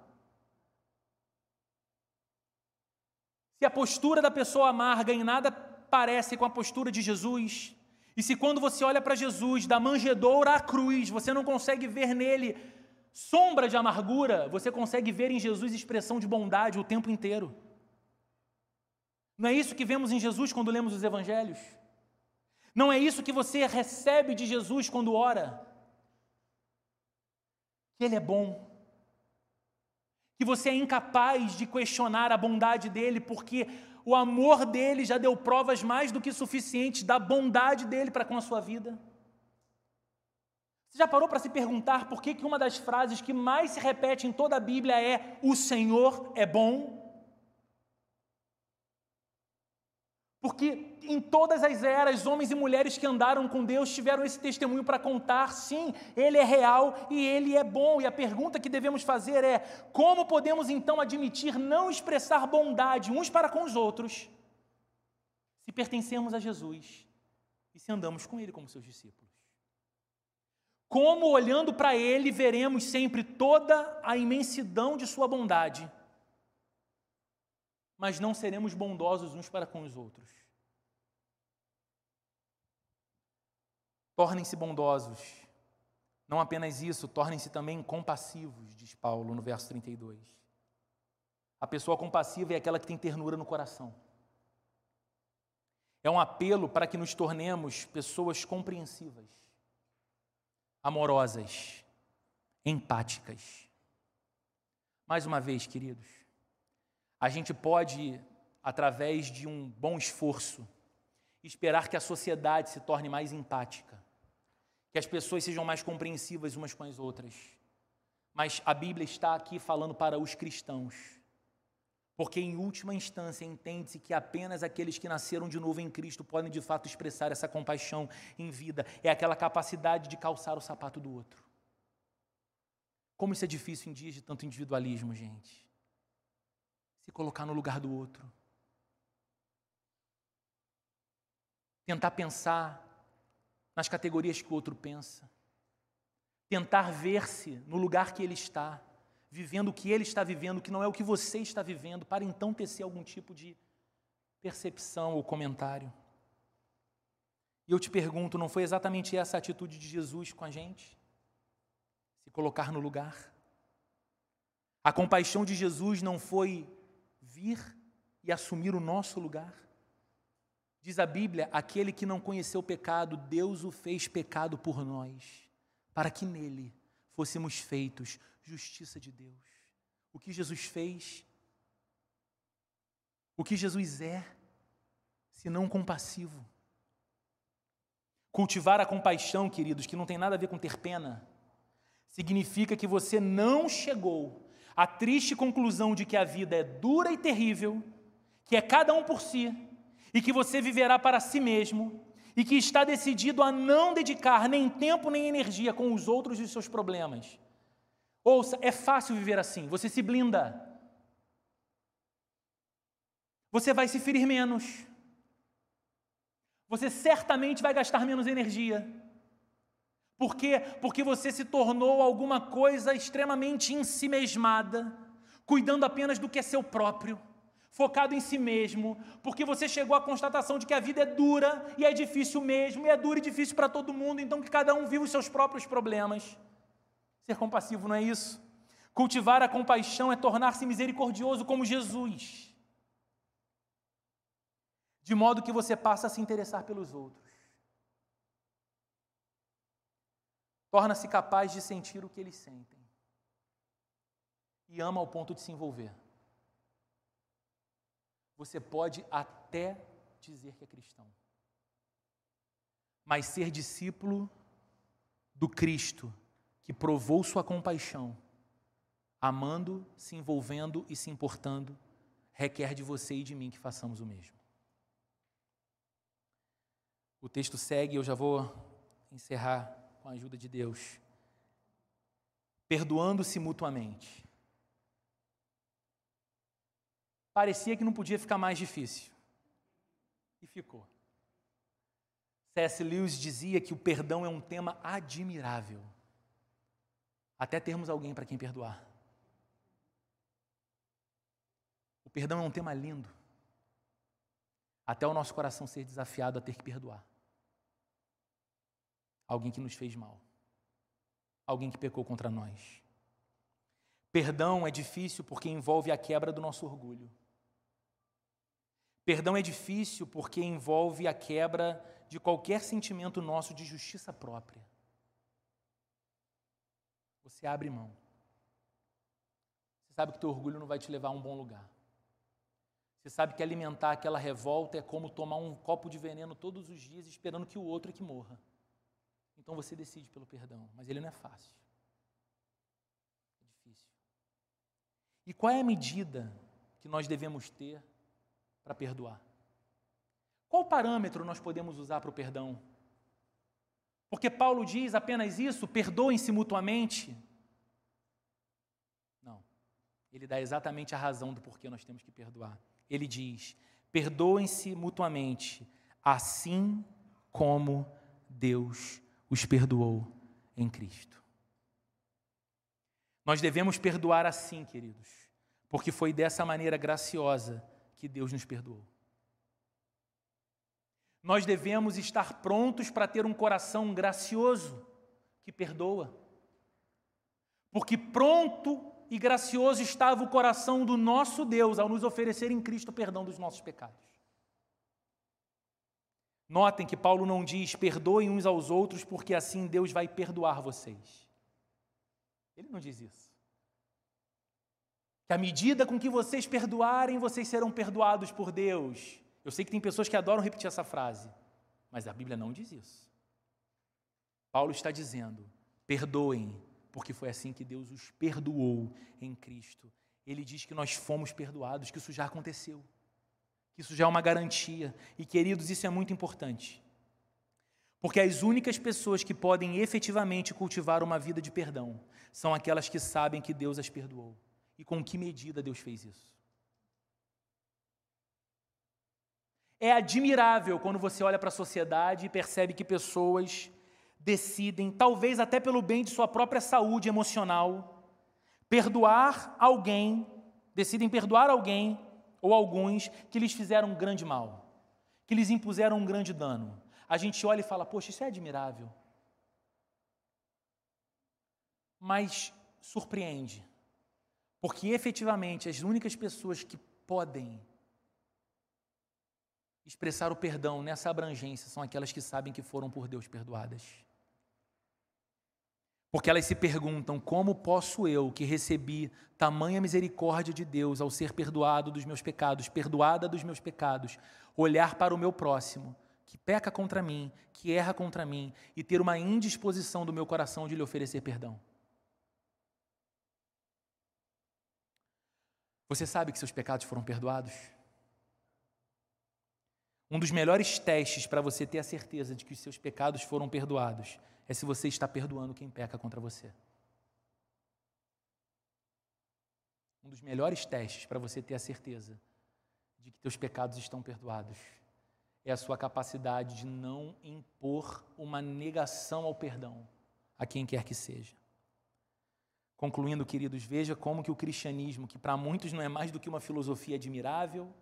Se a postura da pessoa amarga em nada parece com a postura de Jesus, e se quando você olha para Jesus, da manjedoura à cruz, você não consegue ver nele sombra de amargura, você consegue ver em Jesus expressão de bondade o tempo inteiro. Não é isso que vemos em Jesus quando lemos os evangelhos? Não é isso que você recebe de Jesus quando ora? Que Ele é bom. Que você é incapaz de questionar a bondade dele, porque o amor dele já deu provas mais do que suficientes da bondade dele para com a sua vida. Você já parou para se perguntar por que, que uma das frases que mais se repete em toda a Bíblia é: O Senhor é bom? Porque em todas as eras, homens e mulheres que andaram com Deus tiveram esse testemunho para contar, sim, Ele é real e Ele é bom. E a pergunta que devemos fazer é: como podemos então admitir não expressar bondade uns para com os outros, se pertencemos a Jesus e se andamos com Ele como seus discípulos? Como olhando para Ele veremos sempre toda a imensidão de Sua bondade? Mas não seremos bondosos uns para com os outros. Tornem-se bondosos. Não apenas isso, tornem-se também compassivos, diz Paulo no verso 32. A pessoa compassiva é aquela que tem ternura no coração. É um apelo para que nos tornemos pessoas compreensivas, amorosas, empáticas. Mais uma vez, queridos, a gente pode, através de um bom esforço, esperar que a sociedade se torne mais empática, que as pessoas sejam mais compreensivas umas com as outras. Mas a Bíblia está aqui falando para os cristãos, porque em última instância entende-se que apenas aqueles que nasceram de novo em Cristo podem de fato expressar essa compaixão em vida, é aquela capacidade de calçar o sapato do outro. Como isso é difícil em dias de tanto individualismo, gente se colocar no lugar do outro. Tentar pensar nas categorias que o outro pensa. Tentar ver-se no lugar que ele está, vivendo o que ele está vivendo, que não é o que você está vivendo, para então tecer algum tipo de percepção ou comentário. E eu te pergunto, não foi exatamente essa a atitude de Jesus com a gente? Se colocar no lugar? A compaixão de Jesus não foi vir e assumir o nosso lugar? Diz a Bíblia: aquele que não conheceu o pecado, Deus o fez pecado por nós, para que nele fôssemos feitos justiça de Deus. O que Jesus fez, o que Jesus é, senão compassivo. Cultivar a compaixão, queridos, que não tem nada a ver com ter pena, significa que você não chegou à triste conclusão de que a vida é dura e terrível, que é cada um por si, e que você viverá para si mesmo, e que está decidido a não dedicar nem tempo nem energia com os outros e os seus problemas. Ouça, é fácil viver assim, você se blinda. Você vai se ferir menos. Você certamente vai gastar menos energia. Por quê? Porque você se tornou alguma coisa extremamente ensimesmada, cuidando apenas do que é seu próprio focado em si mesmo, porque você chegou à constatação de que a vida é dura e é difícil mesmo, e é dura e difícil para todo mundo, então que cada um vive os seus próprios problemas. Ser compassivo não é isso? Cultivar a compaixão é tornar-se misericordioso como Jesus, de modo que você passa a se interessar pelos outros. Torna-se capaz de sentir o que eles sentem e ama ao ponto de se envolver. Você pode até dizer que é cristão, mas ser discípulo do Cristo que provou sua compaixão, amando, se envolvendo e se importando, requer de você e de mim que façamos o mesmo. O texto segue, eu já vou encerrar com a ajuda de Deus. Perdoando-se mutuamente. Parecia que não podia ficar mais difícil. E ficou. C.S. Lewis dizia que o perdão é um tema admirável. Até termos alguém para quem perdoar. O perdão é um tema lindo. Até o nosso coração ser desafiado a ter que perdoar. Alguém que nos fez mal. Alguém que pecou contra nós. Perdão é difícil porque envolve a quebra do nosso orgulho. Perdão é difícil porque envolve a quebra de qualquer sentimento nosso de justiça própria. Você abre mão. Você sabe que teu orgulho não vai te levar a um bom lugar. Você sabe que alimentar aquela revolta é como tomar um copo de veneno todos os dias esperando que o outro é que morra. Então você decide pelo perdão, mas ele não é fácil. É difícil. E qual é a medida que nós devemos ter para perdoar? Qual parâmetro nós podemos usar para o perdão? Porque Paulo diz apenas isso, perdoem-se mutuamente. Não. Ele dá exatamente a razão do porquê nós temos que perdoar. Ele diz: perdoem-se mutuamente, assim como Deus os perdoou em Cristo. Nós devemos perdoar assim, queridos, porque foi dessa maneira graciosa que Deus nos perdoou. Nós devemos estar prontos para ter um coração gracioso que perdoa. Porque pronto e gracioso estava o coração do nosso Deus ao nos oferecer em Cristo o perdão dos nossos pecados. Notem que Paulo não diz perdoem uns aos outros porque assim Deus vai perdoar vocês. Ele não diz isso que à medida com que vocês perdoarem, vocês serão perdoados por Deus. Eu sei que tem pessoas que adoram repetir essa frase, mas a Bíblia não diz isso. Paulo está dizendo: perdoem, porque foi assim que Deus os perdoou em Cristo. Ele diz que nós fomos perdoados, que isso já aconteceu, que isso já é uma garantia. E queridos, isso é muito importante. Porque as únicas pessoas que podem efetivamente cultivar uma vida de perdão são aquelas que sabem que Deus as perdoou. E com que medida Deus fez isso? É admirável quando você olha para a sociedade e percebe que pessoas decidem, talvez até pelo bem de sua própria saúde emocional, perdoar alguém, decidem perdoar alguém ou alguns que lhes fizeram um grande mal, que lhes impuseram um grande dano. A gente olha e fala: Poxa, isso é admirável. Mas surpreende. Porque efetivamente as únicas pessoas que podem expressar o perdão nessa abrangência são aquelas que sabem que foram por Deus perdoadas. Porque elas se perguntam: como posso eu, que recebi tamanha misericórdia de Deus ao ser perdoado dos meus pecados, perdoada dos meus pecados, olhar para o meu próximo, que peca contra mim, que erra contra mim, e ter uma indisposição do meu coração de lhe oferecer perdão? Você sabe que seus pecados foram perdoados? Um dos melhores testes para você ter a certeza de que os seus pecados foram perdoados é se você está perdoando quem peca contra você. Um dos melhores testes para você ter a certeza de que teus pecados estão perdoados é a sua capacidade de não impor uma negação ao perdão a quem quer que seja. Concluindo, queridos, veja como que o cristianismo, que para muitos não é mais do que uma filosofia admirável,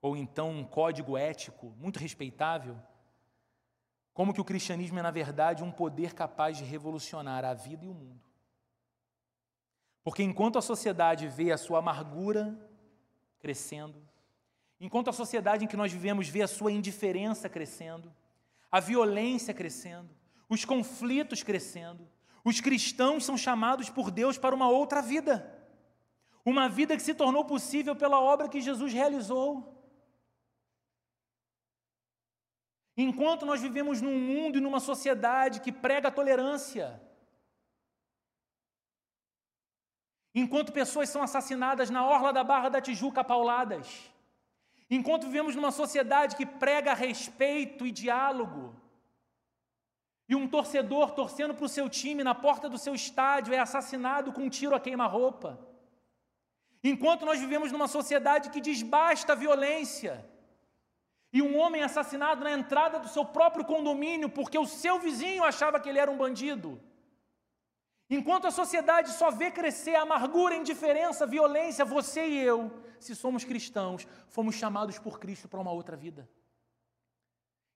ou então um código ético muito respeitável, como que o cristianismo é, na verdade, um poder capaz de revolucionar a vida e o mundo. Porque enquanto a sociedade vê a sua amargura crescendo, enquanto a sociedade em que nós vivemos vê a sua indiferença crescendo, a violência crescendo, os conflitos crescendo, os cristãos são chamados por Deus para uma outra vida. Uma vida que se tornou possível pela obra que Jesus realizou. Enquanto nós vivemos num mundo e numa sociedade que prega a tolerância, enquanto pessoas são assassinadas na orla da Barra da Tijuca pauladas, enquanto vivemos numa sociedade que prega respeito e diálogo, e um torcedor torcendo para o seu time na porta do seu estádio é assassinado com um tiro a queima-roupa, enquanto nós vivemos numa sociedade que desbasta a violência, e um homem assassinado na entrada do seu próprio condomínio porque o seu vizinho achava que ele era um bandido. Enquanto a sociedade só vê crescer amargura, indiferença, violência, você e eu, se somos cristãos, fomos chamados por Cristo para uma outra vida.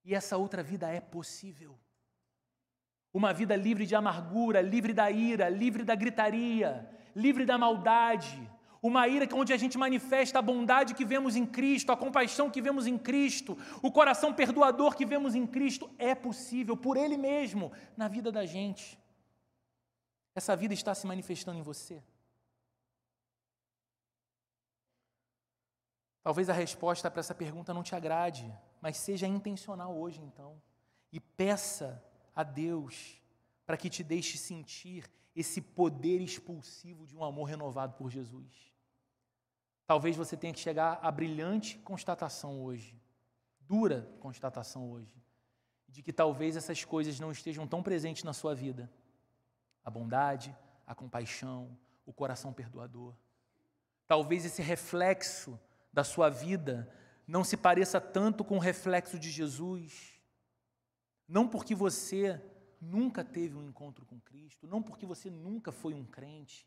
E essa outra vida é possível. Uma vida livre de amargura, livre da ira, livre da gritaria, livre da maldade, uma ira onde a gente manifesta a bondade que vemos em Cristo, a compaixão que vemos em Cristo, o coração perdoador que vemos em Cristo, é possível por Ele mesmo na vida da gente. Essa vida está se manifestando em você. Talvez a resposta para essa pergunta não te agrade, mas seja intencional hoje então e peça a Deus para que te deixe sentir esse poder expulsivo de um amor renovado por Jesus. Talvez você tenha que chegar à brilhante constatação hoje, dura constatação hoje, de que talvez essas coisas não estejam tão presentes na sua vida. A bondade, a compaixão, o coração perdoador. Talvez esse reflexo da sua vida não se pareça tanto com o reflexo de Jesus. Não porque você nunca teve um encontro com Cristo, não porque você nunca foi um crente,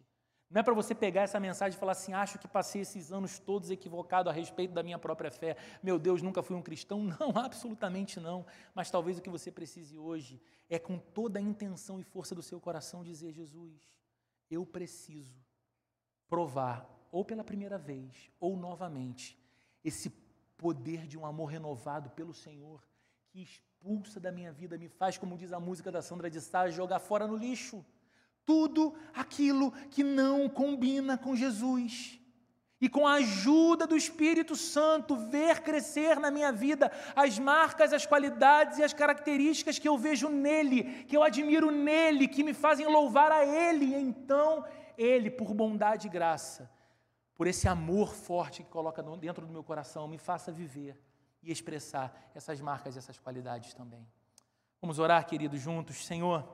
não é para você pegar essa mensagem e falar assim: acho que passei esses anos todos equivocado a respeito da minha própria fé. Meu Deus, nunca fui um cristão. Não, absolutamente não. Mas talvez o que você precise hoje é, com toda a intenção e força do seu coração, dizer: Jesus, eu preciso provar, ou pela primeira vez, ou novamente, esse poder de um amor renovado pelo Senhor que expulsa da minha vida, me faz, como diz a música da Sandra de Sá, jogar fora no lixo tudo aquilo que não combina com Jesus. E com a ajuda do Espírito Santo, ver crescer na minha vida as marcas, as qualidades e as características que eu vejo nele, que eu admiro nele, que me fazem louvar a ele. E então, ele, por bondade e graça, por esse amor forte que coloca dentro do meu coração, me faça viver e expressar essas marcas e essas qualidades também. Vamos orar, queridos, juntos. Senhor.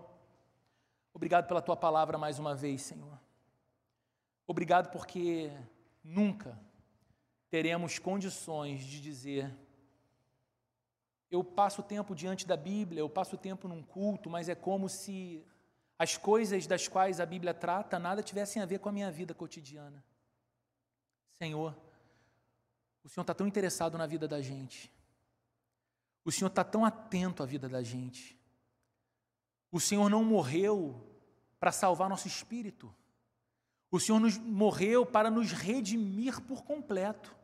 Obrigado pela tua palavra mais uma vez, Senhor. Obrigado porque nunca teremos condições de dizer: eu passo tempo diante da Bíblia, eu passo tempo num culto, mas é como se as coisas das quais a Bíblia trata nada tivessem a ver com a minha vida cotidiana. Senhor, o Senhor está tão interessado na vida da gente. O Senhor está tão atento à vida da gente. O Senhor não morreu para salvar nosso espírito. O Senhor nos morreu para nos redimir por completo,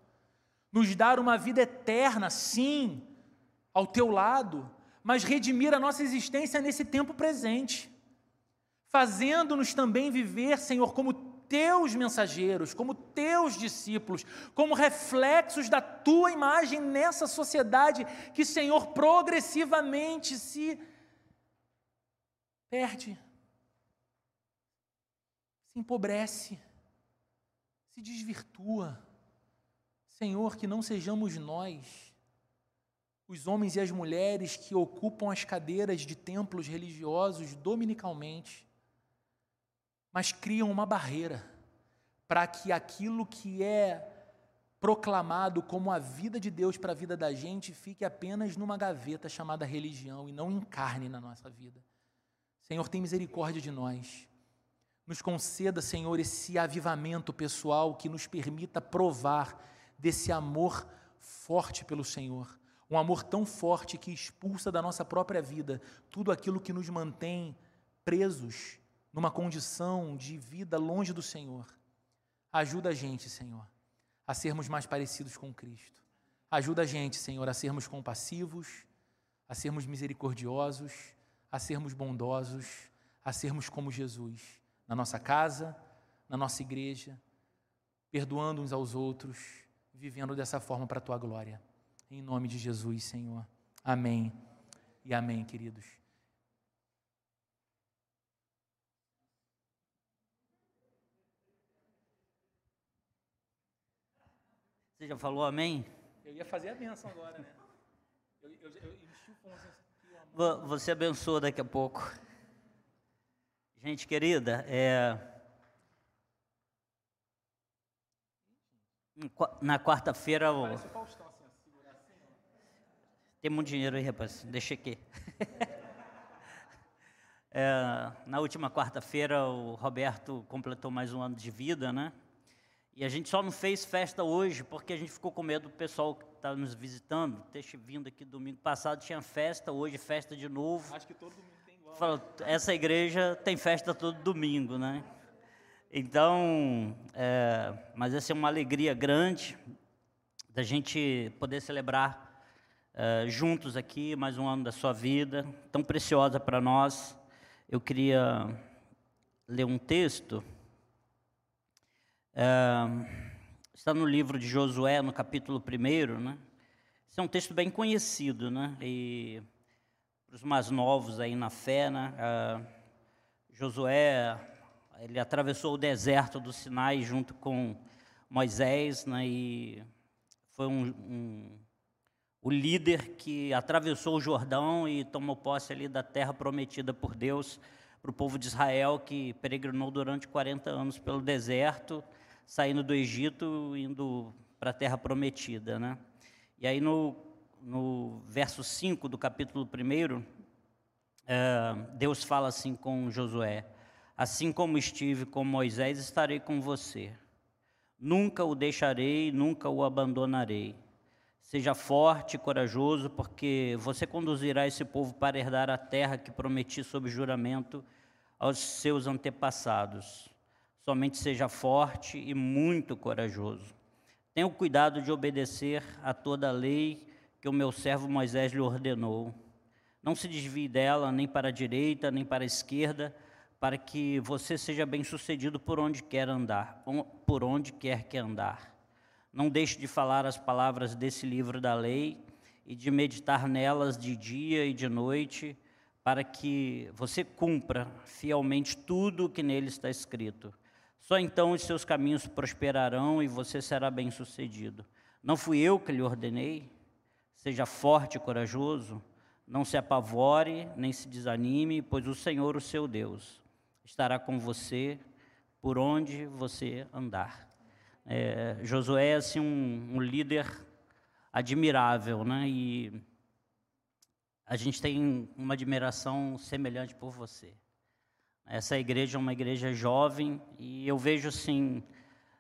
nos dar uma vida eterna, sim, ao teu lado, mas redimir a nossa existência nesse tempo presente. fazendo-nos também viver, Senhor, como teus mensageiros, como teus discípulos, como reflexos da tua imagem nessa sociedade que, Senhor, progressivamente se perde, se empobrece, se desvirtua. Senhor, que não sejamos nós, os homens e as mulheres que ocupam as cadeiras de templos religiosos dominicalmente, mas criam uma barreira para que aquilo que é proclamado como a vida de Deus para a vida da gente fique apenas numa gaveta chamada religião e não encarne na nossa vida. Senhor, tem misericórdia de nós. Nos conceda, Senhor, esse avivamento pessoal que nos permita provar desse amor forte pelo Senhor. Um amor tão forte que expulsa da nossa própria vida tudo aquilo que nos mantém presos numa condição de vida longe do Senhor. Ajuda a gente, Senhor, a sermos mais parecidos com Cristo. Ajuda a gente, Senhor, a sermos compassivos, a sermos misericordiosos, a sermos bondosos, a sermos como Jesus, na nossa casa, na nossa igreja, perdoando uns aos outros, vivendo dessa forma para a tua glória. Em nome de Jesus, Senhor. Amém. E amém, queridos. Você já falou amém? Eu ia fazer a bênção agora, né? Eu, eu, eu ponto aqui. Você abençoa daqui a pouco. Gente querida, é... na quarta-feira. O... Assim, Tem muito dinheiro aí, rapaz. Deixa aqui. é, na última quarta-feira, o Roberto completou mais um ano de vida, né? E a gente só não fez festa hoje porque a gente ficou com medo do pessoal que está nos visitando, ter vindo aqui domingo passado, tinha festa, hoje festa de novo. Acho que todo domingo tem igual. Fala, essa igreja tem festa todo domingo, né? Então, é, mas essa é uma alegria grande da gente poder celebrar é, juntos aqui mais um ano da sua vida, tão preciosa para nós. Eu queria ler um texto está no livro de Josué, no capítulo 1, né? Esse é um texto bem conhecido, né? E para os mais novos aí na fé, né? Josué, ele atravessou o deserto do Sinai junto com Moisés, né? E foi um, um, o líder que atravessou o Jordão e tomou posse ali da terra prometida por Deus para o povo de Israel, que peregrinou durante 40 anos pelo deserto, saindo do Egito, indo para a terra prometida. Né? E aí no, no verso 5 do capítulo 1, é, Deus fala assim com Josué: Assim como estive com Moisés, estarei com você. Nunca o deixarei, nunca o abandonarei. Seja forte e corajoso, porque você conduzirá esse povo para herdar a terra que prometi sob juramento aos seus antepassados. Somente seja forte e muito corajoso. Tenha o cuidado de obedecer a toda a lei que o meu servo Moisés lhe ordenou. Não se desvie dela nem para a direita, nem para a esquerda, para que você seja bem-sucedido por onde quer andar, por onde quer que andar. Não deixe de falar as palavras desse livro da lei e de meditar nelas de dia e de noite, para que você cumpra fielmente tudo o que nele está escrito. Só então os seus caminhos prosperarão e você será bem-sucedido. Não fui eu que lhe ordenei? Seja forte e corajoso, não se apavore, nem se desanime, pois o Senhor, o seu Deus, estará com você por onde você andar. É, Josué é assim, um, um líder admirável, né? E a gente tem uma admiração semelhante por você. Essa igreja é uma igreja jovem e eu vejo assim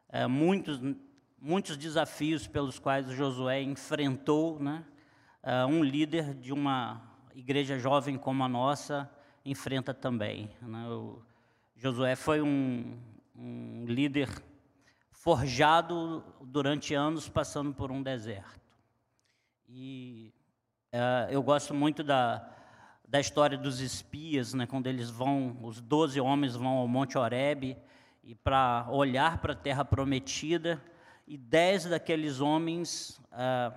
é, muitos muitos desafios pelos quais o Josué enfrentou, né? É, um líder de uma igreja jovem como a nossa enfrenta também. Né? O Josué foi um, um líder forjado durante anos passando por um deserto. E é, eu gosto muito da da história dos espias, né, quando eles vão, os doze homens vão ao Monte Horebe e para olhar para a terra prometida, e dez daqueles homens ah,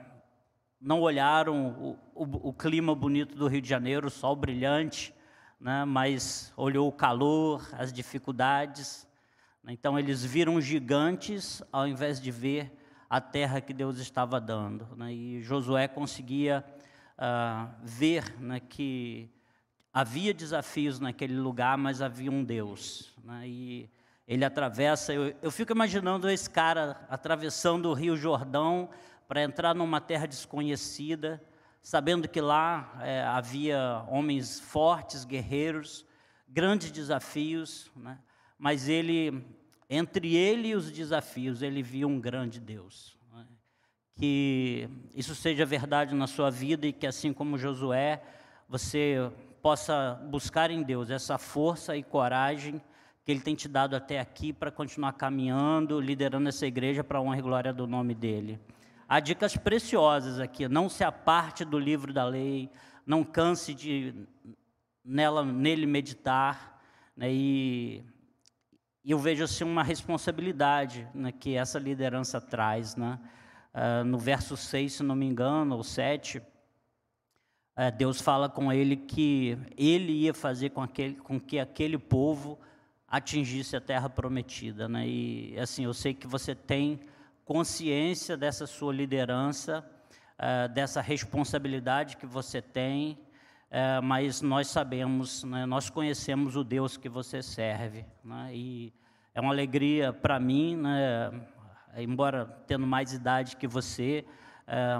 não olharam o, o, o, clima bonito do Rio de Janeiro, o sol brilhante, né, mas olhou o calor, as dificuldades. Então eles viram gigantes ao invés de ver a terra que Deus estava dando. Né, e Josué conseguia uh, ver né, que havia desafios naquele lugar, mas havia um Deus. Né, e ele atravessa, eu, eu fico imaginando esse cara atravessando o Rio Jordão para entrar numa terra desconhecida, sabendo que lá é, havia homens fortes, guerreiros, grandes desafios, né? mas ele, entre ele e os desafios, ele via um grande Deus que isso seja verdade na sua vida e que, assim como Josué, você possa buscar em Deus essa força e coragem que Ele tem te dado até aqui para continuar caminhando, liderando essa igreja para a honra e glória do nome dEle. Há dicas preciosas aqui. Não se aparte do livro da lei, não canse de nela, nele meditar. Né, e, eu vejo assim uma responsabilidade né, que essa liderança traz. Né? Uh, no verso 6, se não me engano, ou 7, uh, ah, Deus fala com ele que ele ia fazer com, aquele, com que aquele povo atingisse a terra prometida. Né? E assim, eu sei que você tem consciência dessa sua liderança, uh, dessa responsabilidade que você tem, uh, mas nós sabemos, né, nós conhecemos o Deus que você serve. Né? E é uma alegria para mim, né, embora tendo mais idade que você, é,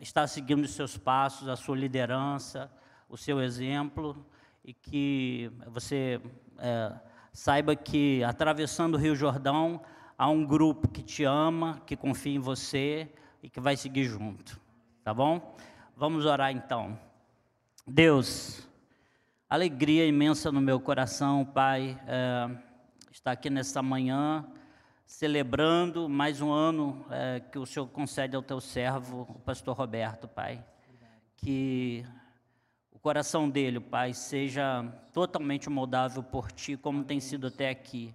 está seguindo os seus passos, a sua liderança, o seu exemplo, e que você é, saiba que atravessando o Rio Jordão há um grupo que te ama, que confia em você e que vai seguir junto, tá bom? Vamos orar então. Deus, alegria imensa no meu coração, Pai, é, estar aqui nesta manhã celebrando mais um ano é, que o Senhor concede ao teu servo, o pastor Roberto, Pai. Que o coração dele, Pai, seja totalmente moldável por Ti, como tem sido até aqui.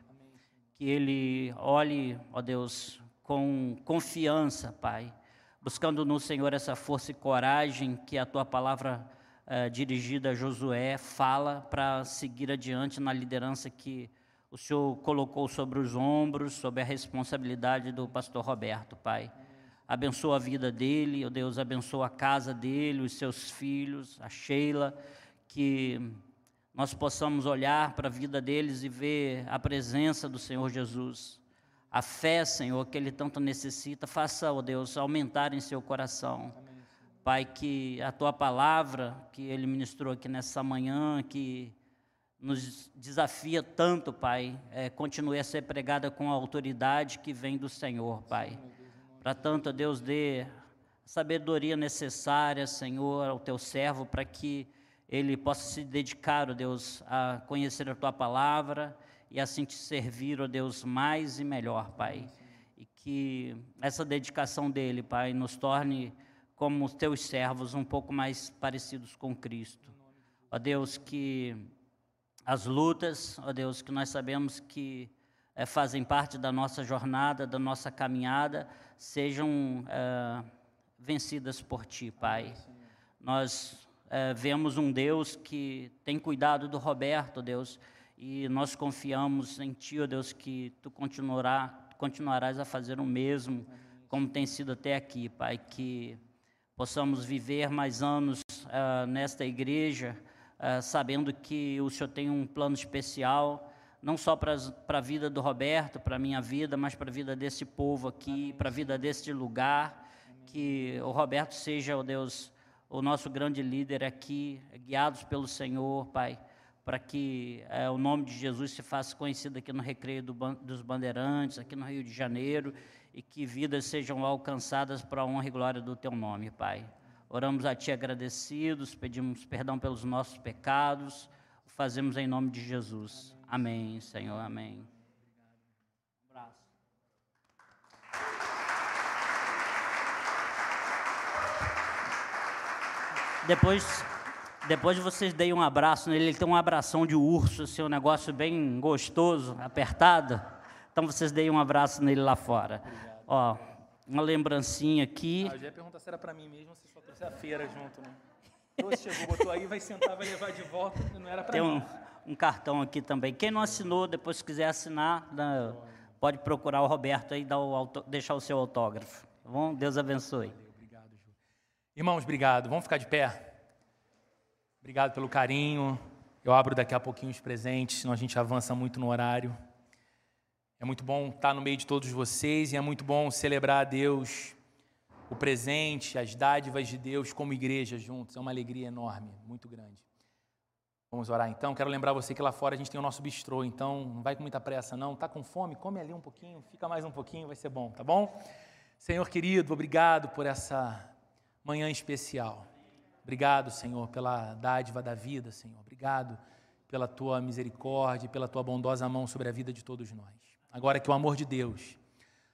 Que ele olhe, ó Deus, com confiança, Pai, buscando no Senhor essa força e coragem que a Tua palavra é, dirigida a Josué fala para seguir adiante na liderança que o Senhor colocou sobre os ombros, sobre a responsabilidade do pastor Roberto, Pai. Abençoa a vida dele, ó Deus, abençoa a casa dele, os seus filhos, a Sheila, que nós possamos olhar para a vida deles e ver a presença do Senhor Jesus. A fé, Senhor, que ele tanto necessita, faça, ó Deus, aumentar em seu coração. Pai, que a tua palavra que ele ministrou aqui nessa manhã, que nos desafia tanto, Pai, é, continue a ser pregada com a autoridade que vem do Senhor, Pai. Para tanto, Deus dê sabedoria necessária, Senhor, ao teu servo, para que ele possa se dedicar, ó Deus, a conhecer a tua palavra e assim te servir, ó Deus, mais e melhor, Pai. E que essa dedicação dele, Pai, nos torne como os teus servos um pouco mais parecidos com Cristo. Ó Deus, que as lutas, ó Deus, que nós sabemos que é, fazem parte da nossa jornada, da nossa caminhada, sejam é, vencidas por Ti, Pai. Nós é, vemos um Deus que tem cuidado do Roberto, Deus, e nós confiamos em Ti, ó Deus, que Tu continuará, continuarás a fazer o mesmo, como tem sido até aqui, Pai, que possamos viver mais anos nesta igreja, uh, sabendo que o Senhor tem um plano especial, não só para a vida do Roberto, para a minha vida, mas para a vida desse povo aqui, para a vida deste lugar. Que o Roberto seja, ó oh Deus, o nosso grande líder aqui, guiados pelo Senhor, Pai, para que é, o nome de Jesus se faça conhecido aqui no Recreio do, dos Bandeirantes, aqui no Rio de Janeiro, e que vidas sejam alcançadas para a honra e glória do Teu nome, Pai. Oramos a Ti agradecidos, pedimos perdão pelos nossos pecados, o fazemos em nome de Jesus. Amém, Senhor, amém. Depois, Depois vocês deem um abraço nele, ele tem um abração de urso, assim, um negócio bem gostoso, apertado. Então vocês deem um abraço nele lá fora. Obrigado. Ó, uma lembrancinha aqui. Ah, eu já ia perguntar se era para mim mesmo, se só trouxe a feira junto, né? Trouxe, chegou, botou aí, vai sentar, vai levar de volta, não era para mim. Tem um, um, cartão aqui também. Quem não assinou, depois se quiser assinar, dá, pode procurar o Roberto aí, dar o, deixar o seu autógrafo. Tá bom? Deus abençoe. Obrigado, Ju. Irmãos, obrigado. Vamos ficar de pé? Obrigado pelo carinho. Eu abro daqui a pouquinho os presentes, senão a gente avança muito no horário. É muito bom estar no meio de todos vocês e é muito bom celebrar a Deus, o presente, as dádivas de Deus como igreja juntos. É uma alegria enorme, muito grande. Vamos orar então. Quero lembrar você que lá fora a gente tem o nosso bistrô, então não vai com muita pressa não. Tá com fome? Come ali um pouquinho, fica mais um pouquinho, vai ser bom, tá bom? Senhor querido, obrigado por essa manhã especial. Obrigado, Senhor, pela dádiva da vida, Senhor. Obrigado pela tua misericórdia, pela tua bondosa mão sobre a vida de todos nós. Agora que o amor de Deus,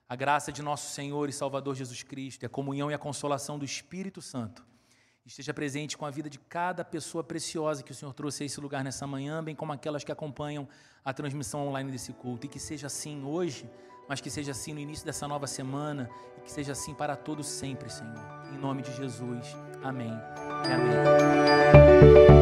a graça de nosso Senhor e Salvador Jesus Cristo, a comunhão e a consolação do Espírito Santo esteja presente com a vida de cada pessoa preciosa que o Senhor trouxe a esse lugar nessa manhã, bem como aquelas que acompanham a transmissão online desse culto. E que seja assim hoje, mas que seja assim no início dessa nova semana e que seja assim para todos sempre, Senhor. Em nome de Jesus. Amém. E amém.